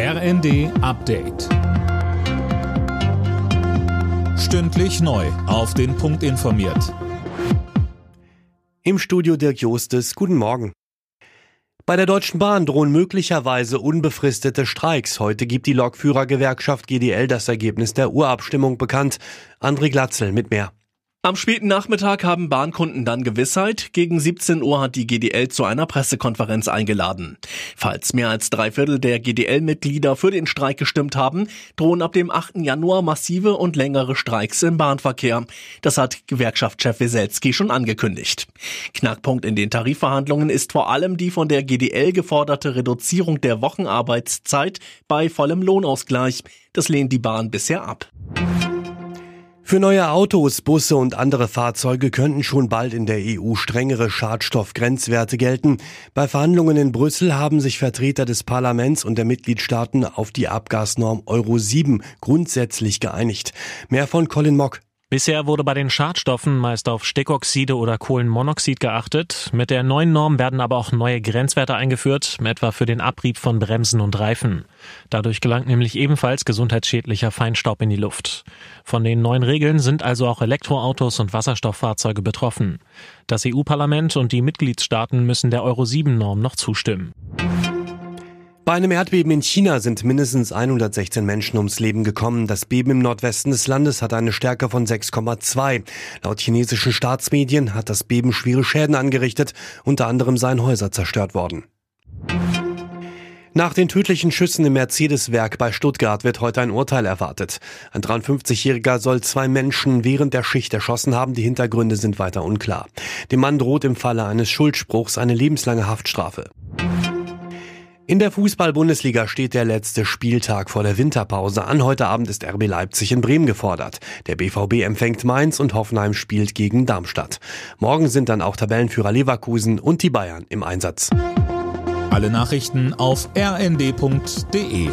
RND Update. Stündlich neu. Auf den Punkt informiert. Im Studio Dirk Jostes. Guten Morgen. Bei der Deutschen Bahn drohen möglicherweise unbefristete Streiks. Heute gibt die Lokführergewerkschaft GDL das Ergebnis der Urabstimmung bekannt. André Glatzel mit mehr. Am späten Nachmittag haben Bahnkunden dann Gewissheit. Gegen 17 Uhr hat die GDL zu einer Pressekonferenz eingeladen. Falls mehr als drei Viertel der GDL-Mitglieder für den Streik gestimmt haben, drohen ab dem 8. Januar massive und längere Streiks im Bahnverkehr. Das hat Gewerkschaftschef Weselski schon angekündigt. Knackpunkt in den Tarifverhandlungen ist vor allem die von der GDL geforderte Reduzierung der Wochenarbeitszeit bei vollem Lohnausgleich. Das lehnt die Bahn bisher ab. Für neue Autos, Busse und andere Fahrzeuge könnten schon bald in der EU strengere Schadstoffgrenzwerte gelten. Bei Verhandlungen in Brüssel haben sich Vertreter des Parlaments und der Mitgliedstaaten auf die Abgasnorm Euro 7 grundsätzlich geeinigt. Mehr von Colin Mock. Bisher wurde bei den Schadstoffen meist auf Stickoxide oder Kohlenmonoxid geachtet. Mit der neuen Norm werden aber auch neue Grenzwerte eingeführt, etwa für den Abrieb von Bremsen und Reifen. Dadurch gelangt nämlich ebenfalls gesundheitsschädlicher Feinstaub in die Luft. Von den neuen Regeln sind also auch Elektroautos und Wasserstofffahrzeuge betroffen. Das EU-Parlament und die Mitgliedstaaten müssen der Euro 7 Norm noch zustimmen. Bei einem Erdbeben in China sind mindestens 116 Menschen ums Leben gekommen. Das Beben im Nordwesten des Landes hat eine Stärke von 6,2. Laut chinesischen Staatsmedien hat das Beben schwere Schäden angerichtet. Unter anderem seien Häuser zerstört worden. Nach den tödlichen Schüssen im Mercedes-Werk bei Stuttgart wird heute ein Urteil erwartet. Ein 53-Jähriger soll zwei Menschen während der Schicht erschossen haben. Die Hintergründe sind weiter unklar. Dem Mann droht im Falle eines Schuldspruchs eine lebenslange Haftstrafe. In der Fußball-Bundesliga steht der letzte Spieltag vor der Winterpause an. Heute Abend ist RB Leipzig in Bremen gefordert. Der BVB empfängt Mainz und Hoffenheim spielt gegen Darmstadt. Morgen sind dann auch Tabellenführer Leverkusen und die Bayern im Einsatz. Alle Nachrichten auf rnd.de